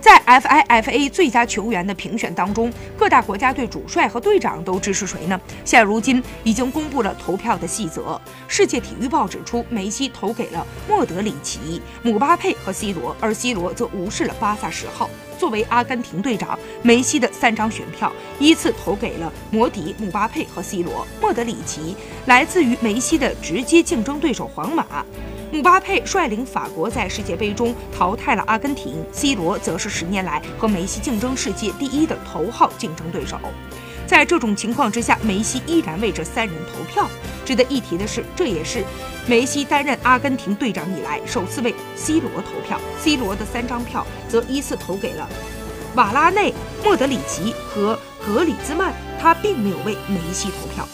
在 FIFA 最佳球员的评选当中，各大国家队主帅和队长都支持谁呢？现如今已经公布了投票的细则。世界体育报指出，梅西投给了莫德里奇、姆巴佩和 C 罗，而 C 罗则无视了巴萨十号。作为阿根廷队长，梅西的三张选票依次投给了摩迪、姆巴佩和 C 罗。莫德里奇来自于梅西的直接竞争对手皇马，姆巴佩率领法国在世界杯中淘汰了阿根廷，C 罗则是十年来和梅西竞争世界第一的头号竞争对手。在这种情况之下，梅西依然为这三人投票。值得一提的是，这也是梅西担任阿根廷队长以来首次为 C 罗投票。C 罗的三张票则依次投给了瓦拉内、莫德里奇和格里兹曼，他并没有为梅西投票。